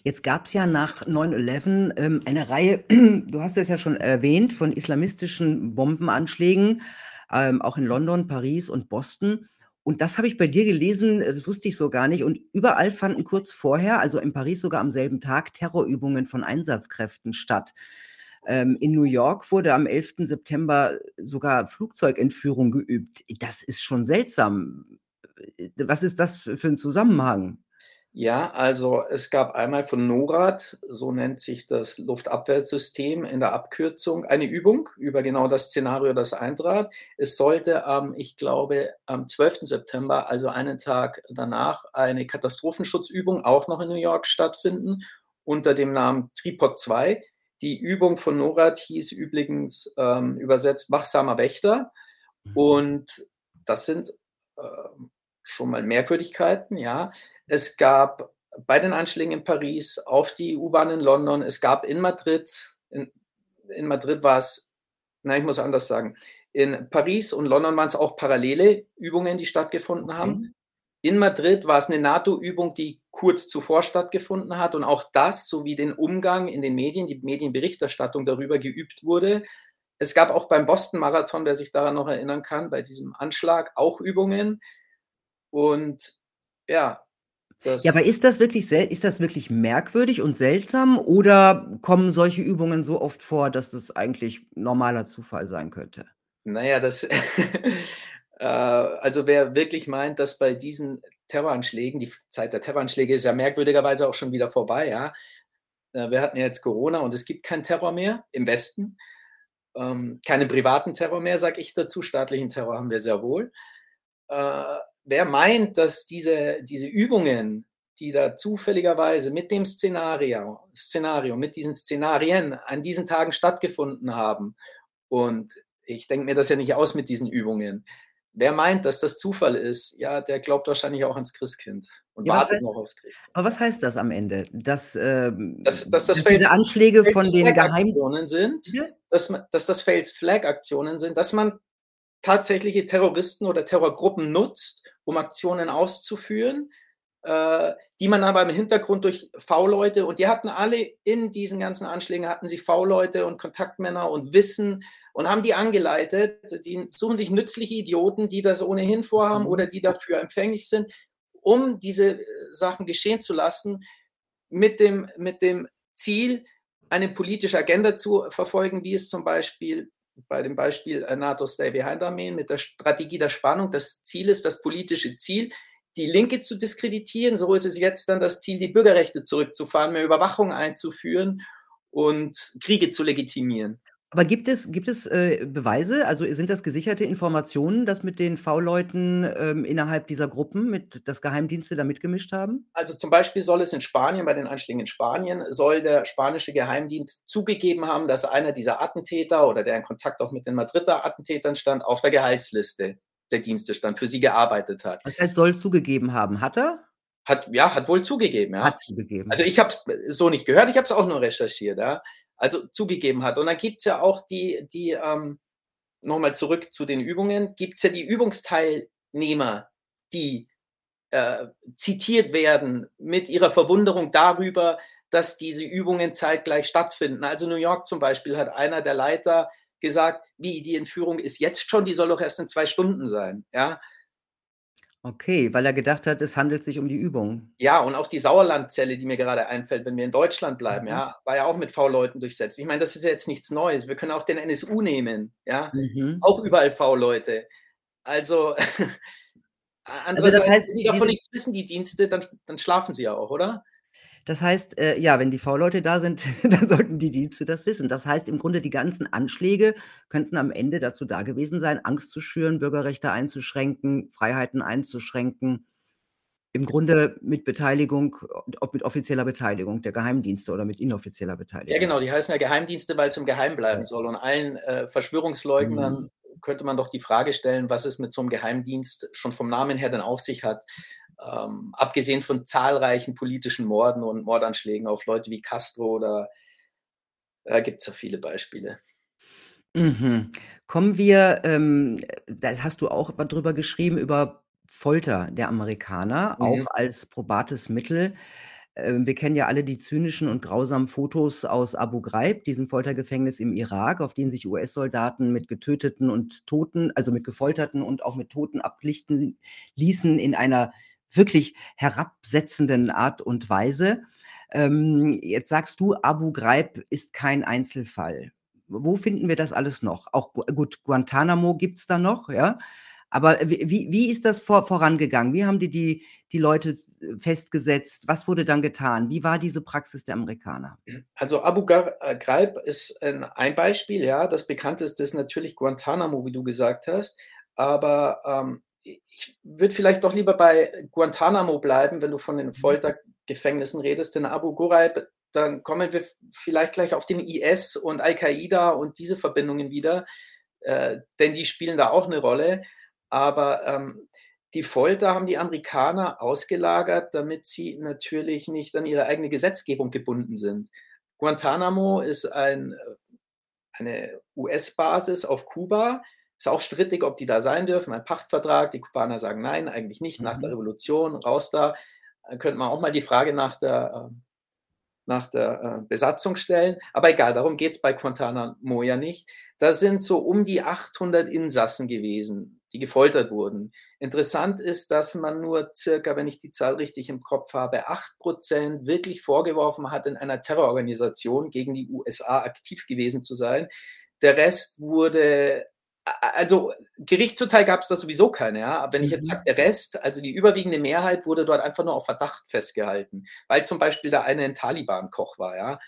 A: Jetzt gab's ja nach 9/11, ähm, eine Reihe du hast es ja schon erwähnt, von islamistischen Bombenanschlägen, ähm, auch in London, Paris und Boston. Und das habe ich bei dir gelesen, äh, das wusste ich so gar nicht. Und überall fanden kurz vorher, also in Paris sogar am selben Tag, Terrorübungen von Einsatzkräften statt. Ähm, in New York wurde am 11. September sogar Flugzeugentführung geübt. Das ist schon seltsam. Äh, was ist das für 'n Zusammenhang?
B: Ja, also es gab einmal von NORAD, so nennt sich das Luftabwehrsystem in der Abkürzung, eine Übung über genau das Szenario, das eintrat. Es sollte am ich glaube, am 12. September, also einen Tag danach, eine Katastrophenschutzübung auch noch in New York stattfinden unter dem Namen Tripod 2. Die Übung von NORAD hieß übrigens, ähm, übersetzt „wachsamer Wächter“.
A: Mhm.
B: Und das sind, ähm, schon mal Merkwürdigkeiten, ja. Es gab bei den Anschlägen in Paris auf die U-Bahn in London es gab in Madrid in in Madrid war's nein, ich muss anders sagen. In Paris und London waren's auch parallele Übungen, die stattgefunden haben.
A: Okay.
B: In Madrid war's 'ne NATO-Übung, die kurz zuvor stattgefunden hat und auch das sowie den Umgang in den Medien, die Medienberichterstattung darüber geübt wurde. Es gab auch beim Boston-Marathon, wer sich daran noch erinnern kann, bei diesem Anschlag auch Übungen. Und ja,
A: Ja,
B: das
A: aber ist das wirklich ist das wirklich merkwürdig und seltsam oder kommen solche Übungen so oft vor, dass das eigentlich normaler Zufall sein könnte?
B: Na ja, das äh, also wer wirklich meint, dass bei diesen Terroranschlägen die Zeit der Terroranschläge ist ja merkwürdigerweise auch schon wieder vorbei, ja. Äh, wir hatten ja jetzt Corona und es gibt keinen Terror mehr im Westen. Ähm, keinen privaten Terror mehr, sage ich dazu. Staatlichen Terror haben wir sehr wohl. Äh, wer meint, dass diese diese Übungen, die da zufälligerweise mit dem Szenario Szenario mit diesen Szenarien an diesen Tagen stattgefunden haben und ich denke mir das ja nicht aus mit diesen Übungen. Wer meint, dass das Zufall ist, ja, der glaubt wahrscheinlich auch ans Christkind und
A: Ja,
B: wartet
A: heißt
B: noch aufs Christkind.
A: aber was heißt das am Ende? Dass,
B: Dass dass
A: ähm
B: das
A: dass
B: Fail
A: diese Anschläge von den
B: Flag
A: Geheim
B: Aktionen sind, dass ma dass das False Flag Aktionen sind, dass man tatsächliche Terroristen oder Terrorgruppen nutzt, um Aktionen auszuführen, äh, die man aber im Hintergrund durch V-Leute und die hatten alle in diesen ganzen Anschlägen hatten sie V-Leute und Kontaktmänner und Wissen und haben die angeleitet. Die suchen sich nützliche Idioten, die das ohnehin vorhaben oder
A: Mhm.
B: die dafür empfänglich sind, um diese, äh, Sachen geschehen zu lassen mit dem mit dem Ziel, eine politische Agenda zu verfolgen, wie es zum Beispiel bei dem Beispiel, äh, NATO Stay Behind Armeen mit der Strategie der Spannung das Ziel ist das politische Ziel, die Linke zu diskreditieren. So ist es jetzt dann das Ziel, die Bürgerrechte zurückzufahren, mehr Überwachung einzuführen und Kriege zu legitimieren.
A: Aber gibt es gibt es, äh, Beweise? Also, sind das gesicherte Informationen, dass mit den V-Leuten, ähm, innerhalb dieser Gruppen mit dass Geheimdienste da mitgemischt haben?
B: Also, zum Beispiel soll es in Spanien bei den Anschlägen in Spanien soll der spanische Geheimdienst zugegeben haben, dass einer dieser Attentäter oder der in Kontakt auch mit den Madrider Attentätern stand, auf der Gehaltsliste der Dienste stand, für sie gearbeitet hat.
A: Was heißt, soll zugegeben haben? Hat er?
B: Hat ja, hat wohl zugegeben, ja.
A: Hat zugegeben.
B: Also, ich habe es so nicht gehört, ich habe es auch nur recherchiert, ja. Also, zugegeben hat. Und dann gibt's ja auch die die, ähm noch mal zurück zu den Übungen, gibt's ja die Übungsteilnehmer, die, äh, zitiert werden mit ihrer Verwunderung darüber, dass diese Übungen zeitgleich stattfinden. Also, New York zum Beispiel hat einer der Leiter gesagt: „Wie, die Entführung ist jetzt schon? Die soll doch erst in 2 Stunden sein“, ja?
A: Okay, weil er gedacht hat, es handelt sich um die Übung.
B: Ja, und auch die Sauerlandzelle, die mir gerade einfällt, wenn wir in Deutschland bleiben,
A: Mhm.
B: ja, war ja auch mit V-Leuten durchsetzt. Ich meine, das ist ja jetzt nichts Neues. Wir können auch den NSU nehmen, ja?
A: Mhm.
B: Auch überall V-Leute. Also,
A: Also, das heißt,
B: wenn die davon nichts wissen, die Dienste, dann dann schlafen sie ja auch, oder?
A: Das heißt, äh, ja, wenn die V-Leute da sind, dann sollten die Dienste das wissen. Das heißt im Grunde, die ganzen Anschläge könnten am Ende dazu da gewesen sein, Angst zu schüren, Bürgerrechte einzuschränken, Freiheiten einzuschränken. Im Grunde mit Beteiligung ob mit offizieller Beteiligung der Geheimdienste oder mit inoffizieller Beteiligung.
B: Ja, genau, die heißen ja Geheimdienste, weil's im Geheim bleiben soll. Und allen, äh, Verschwörungsleugnern
A: Mhm.
B: könnte man doch die Frage stellen, was es mit so 'nem Geheimdienst schon vom Namen her denn auf sich hat. Ähm, abgesehen von zahlreichen politischen Morden und Mordanschlägen auf Leute wie Castro oder da gibt's ja viele Beispiele.
A: Mhm. Kommen wir, ähm da hast du auch was drüber geschrieben, über Folter der Amerikaner, auch
B: Mhm.
A: als probates Mittel. Ähm, wir kennen ja alle die zynischen und grausamen Fotos aus Abu Ghraib, diesem Foltergefängnis im Irak, auf denen sich US-Soldaten mit Getöteten und Toten also, mit Gefolterten und auch mit Toten ablichten ließen in einer wirklich herabsetzenden Art und Weise. Ähm, jetzt sagst du, Abu Ghraib ist kein Einzelfall. Wo finden wir das alles noch? Auch Gu gut, Guantanamo gibt's da noch, ja? Aber wie wie ist das vor vorangegangen? Wie haben die die die Leute festgesetzt? Was wurde dann getan? Wie war diese Praxis der Amerikaner?
B: Also, Abu äh, Ghraib ist ein Beispiel, ja. Das bekannteste ist natürlich Guantanamo, wie du gesagt hast. Aber, ähm, ich würde vielleicht doch lieber bei Guantanamo bleiben, wenn du von den
A: Mhm.
B: Foltergefängnissen redest, denn Abu Ghraib, dann kommen wir vielleicht gleich auf den IS und Al-Qaida und diese Verbindungen wieder, äh, denn die spielen da auch 'ne Rolle. Aber, ähm, die Folter haben die Amerikaner ausgelagert, damit sie natürlich nicht an ihre eigene Gesetzgebung gebunden sind. Guantanamo ist ein äh, eine US-Basis auf Kuba. Ist auch strittig, ob die da sein dürfen, ein Pachtvertrag. Die Kubaner sagen: „Nein, eigentlich nicht, nach der
A: Mhm.
B: Revolution, raus da.“ Da könnte man auch mal die Frage nach der, ähm nach der, äh, Besatzung stellen. Aber egal, darum geht's bei Guantanamo ja nicht. Da sind so um die 800 Insassen gewesen, die gefoltert wurden. Interessant ist, dass man nur circa, wenn ich die Zahl richtig im Kopf habe, 8 % wirklich vorgeworfen hat, in einer Terrororganisation gegen die USA aktiv gewesen zu sein. Der Rest wurde also, Gerichtsurteil gab's da sowieso keine, ja. Aber wenn ich jetzt sage,
A: Mhm.
B: der Rest, also die überwiegende Mehrheit wurde dort einfach nur auf Verdacht festgehalten, weil zum Beispiel der eine 'n Taliban-Koch war, ja.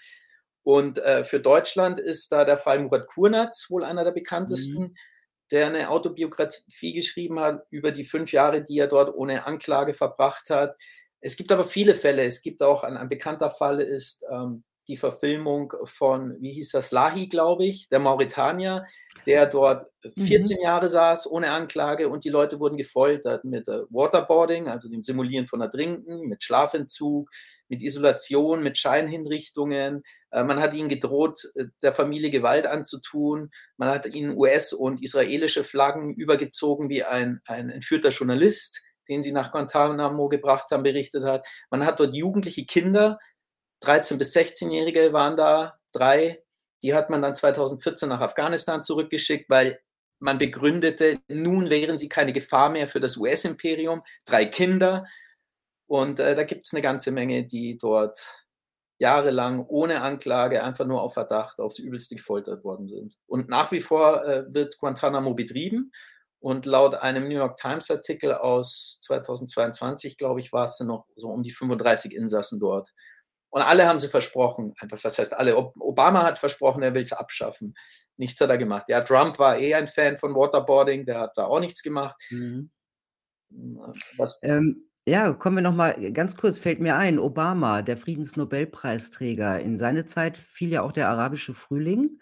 B: Und, äh, für Deutschland ist da der Fall Murat Kurnaz wohl einer der
A: Mhm.
B: bekanntesten, der 'ne Autobiografie geschrieben hat über die 5 Jahre, die er dort ohne Anklage verbracht hat. Es gibt aber viele Fälle. Es gibt auch ein ein bekannter Fall ist, ähm, die Verfilmung von wie hieß er, Slahi, glaube ich, der Mauretanier, der dort
A: Mhm.
B: 14 Jahre saß ohne Anklage und die Leute wurden gefoltert mit, äh, Waterboarding, also dem Simulieren von Ertrinken, mit Schlafentzug, mit Isolation, mit Scheinhinrichtungen. Äh, man hat ihnen gedroht, äh, der Familie Gewalt anzutun. Man hat ihnen US und israelische Flaggen übergezogen, wie ein ein entführter Journalist, den sie nach Guantanamo gebracht haben, berichtet hat. Man hat dort jugendliche Kinder, 13 bis 16-Jährige waren da, 3, die hat man dann 2014 nach Afghanistan zurückgeschickt, weil man begründete, nun wären sie keine Gefahr mehr für das US-Imperium. 3 Kinder. Und, äh, da gibt's 'ne ganze Menge, die dort jahrelang ohne Anklage einfach nur auf Verdacht aufs Übelste gefoltert worden sind. Und nach wie vor, äh, wird Guantanamo betrieben und laut einem New York Times-Artikel aus 2022, glaube ich, war's, sind noch so um die 35 Insassen dort. Und alle haben sie versprochen einfach was heißt alle? Ob Obama hat versprochen, er will's abschaffen. Nichts hat er gemacht. Ja, Trump war eh ein Fan von Waterboarding, der hat da auch nichts gemacht.
A: Mhm.
B: Hm, äh,
A: Ähm, ja, kommen wir noch mal ganz kurz fällt mir ein, Obama, der Friedensnobelpreisträger. In seine Zeit fiel ja auch der Arabische Frühling.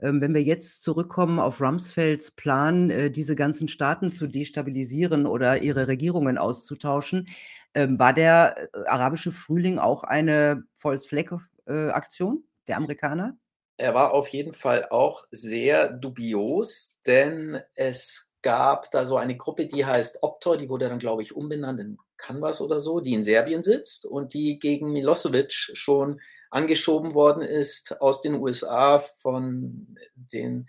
A: Ähm, wenn wir jetzt zurückkommen auf Rumsfelds Plan, äh, diese ganzen Staaten zu destabilisieren oder ihre Regierungen auszutauschen, ähm, war der, äh, Arabische Frühling auch eine False Flag, äh, der Amerikaner?
B: Er war auf jeden Fall auch sehr dubios, denn es gab da so eine Gruppe, die heißt OPTOR, die wurde dann, glaube ich, umbenannt in Canvas oder so, die in Serbien sitzt und die gegen Milosevic schon angeschoben worden ist aus den USA von den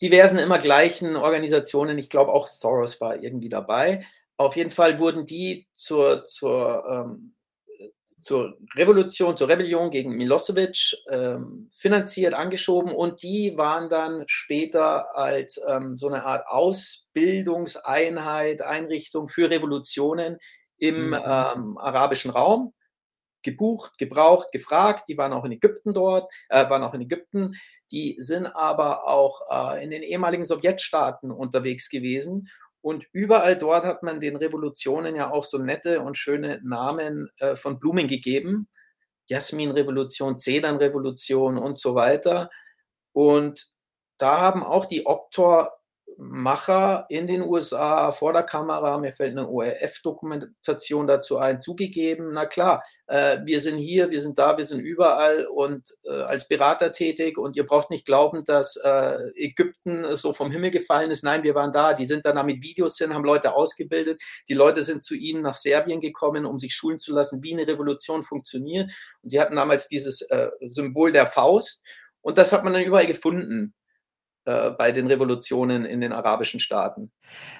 B: diversen immer gleichen Organisationen. Ich glaube auch Soros war irgendwie dabei. Auf jeden Fall wurden die zur zur, ähm äh, zur Revolution zur Rebellion gegen Milosevic, ähm, finanziert, angeschoben und die waren dann später als, ähm, so 'ne Art Ausbildungseinheit Einrichtung für Revolutionen im,
A: Mhm.
B: ähm, arabischen Raum. gebucht, gebraucht, gefragt. Die waren auch in Ägypten dort, äh, waren auch in Ägypten. Die sind aber auch äh, in den ehemaligen Sowjetstaaten unterwegs gewesen. Und überall dort hat man den Revolutionen ja auch so nette und schöne Namen äh, von Blumen gegeben. Jasmin-Revolution, Zedern-Revolution und so weiter. Und da haben auch die Optor Macher in den USA vor der Kamera, mir fällt eine ORF-Dokumentation dazu ein, zugegeben, na klar, äh, wir sind hier, wir sind da, wir sind überall und äh, als Berater tätig. Und ihr braucht nicht glauben, dass äh, Ägypten so vom Himmel gefallen ist. Nein, wir waren da, die sind dann da mit Videos hin, haben Leute ausgebildet, die Leute sind zu ihnen nach Serbien gekommen, um sich schulen zu lassen, wie eine Revolution funktioniert. Und sie hatten damals dieses äh, Symbol der Faust. Und das hat man dann überall gefunden bei den Revolutionen in den arabischen Staaten.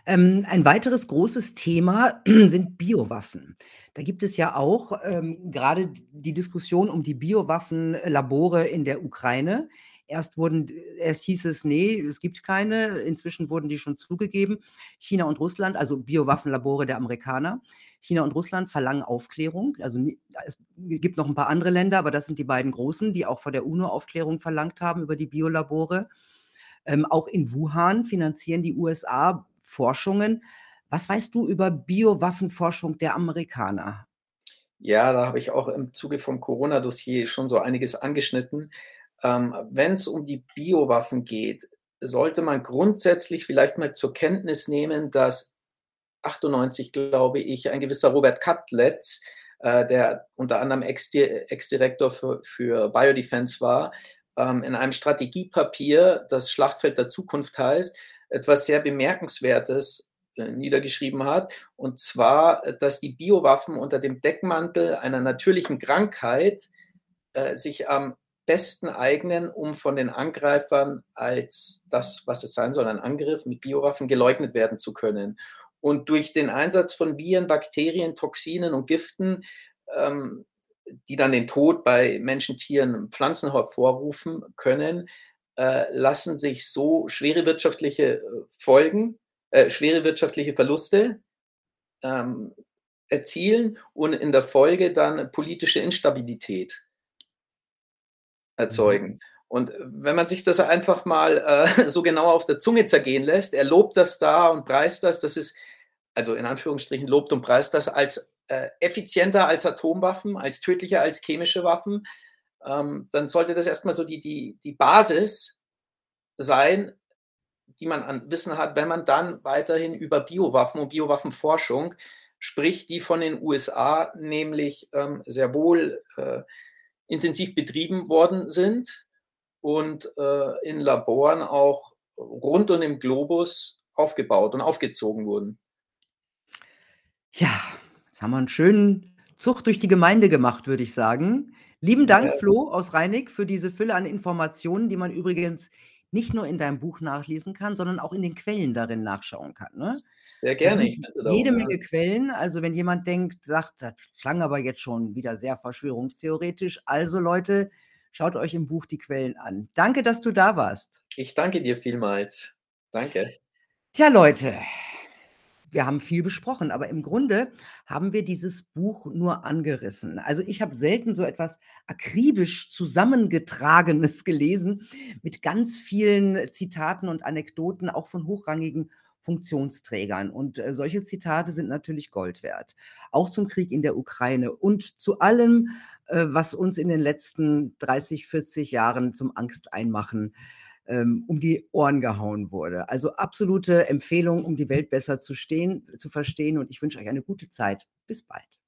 A: Ähm, ein weiteres großes Thema sind Biowaffen. Da gibt es ja auch ähm, gerade die Diskussion um die Biowaffenlabore in der Ukraine. Erst wurden, erst hieß es, nee, es gibt keine. Inzwischen wurden die schon zugegeben. China und Russland, also Biowaffenlabore der Amerikaner. China und Russland verlangen Aufklärung. Also es gibt noch ein paar andere Länder, aber das sind die beiden großen, die auch vor der UNO Aufklärung verlangt haben über die Biolabore. Ähm, auch in Wuhan finanzieren die USA Forschungen. Was weißt du über Biowaffenforschung der Amerikaner?
B: Ja, da habe ich auch im Zuge vom Corona-Dossier schon so einiges angeschnitten. Ähm, Wenn es um die Biowaffen geht, sollte man grundsätzlich vielleicht mal zur Kenntnis nehmen, dass 98, glaube ich, ein gewisser Robert Cutletz, äh, der unter anderem Ex-Direktor für, für Biodefense war, ähm, in einem Strategiepapier, das Schlachtfeld der Zukunft heißt, etwas sehr Bemerkenswertes äh, niedergeschrieben hat. Und zwar, dass die Biowaffen unter dem Deckmantel einer natürlichen Krankheit äh, sich am besten eignen, um von den Angreifern als das, was es sein soll, ein Angriff mit Biowaffen geleugnet werden zu können. Und durch den Einsatz von Viren, Bakterien, Toxinen und Giften ähm, die dann den Tod bei Menschen, Tieren, Pflanzen hervorrufen können, äh, lassen sich so schwere wirtschaftliche äh, Folgen, äh, schwere wirtschaftliche Verluste ähm, erzielen und in der Folge dann politische Instabilität erzeugen. Mhm. Und wenn man sich das einfach mal äh, so genau auf der Zunge zergehen lässt, er lobt das da und preist das, das ist, also in Anführungsstrichen lobt und preist das als äh, effizienter als Atomwaffen, als tödlicher als chemische Waffen, ähm, dann sollte das erstmal so die, die, die Basis sein, die man an Wissen hat, wenn man dann weiterhin über Biowaffen und Biowaffenforschung spricht, die von den USA nämlich ähm, sehr wohl äh, intensiv betrieben worden sind und äh, in Laboren auch rund um den Globus aufgebaut und aufgezogen wurden.
A: Ja, haben wir einen schönen Zug durch die Gemeinde gemacht, würde ich sagen. Lieben Dank. Flo aus Reinig, für diese Fülle an Informationen, die man übrigens nicht nur in deinem Buch nachlesen kann, sondern auch in den Quellen darin nachschauen kann. Ne?
B: Sehr gerne.
A: jede darum, Menge ja. Quellen. Also wenn jemand denkt, sagt, das klang aber jetzt schon wieder sehr verschwörungstheoretisch. Also Leute, schaut euch im Buch die Quellen an. Danke, dass du da warst.
B: Ich danke dir vielmals. Danke.
A: Tja, Leute, wir haben viel besprochen, aber im Grunde haben wir dieses Buch nur angerissen. Also ich habe selten so etwas akribisch zusammengetragenes gelesen mit ganz vielen Zitaten und Anekdoten, auch von hochrangigen Funktionsträgern. Und äh, solche Zitate sind natürlich Gold wert. Auch zum Krieg in der Ukraine und zu allem, äh, was uns in den letzten 30, 40 Jahren zum Angsteinmachen ähm, um die Ohren gehauen wurde. Also absolute Empfehlung, um die Welt besser zu stehen, zu verstehen. Und ich wünsche euch eine gute Zeit. Bis bald.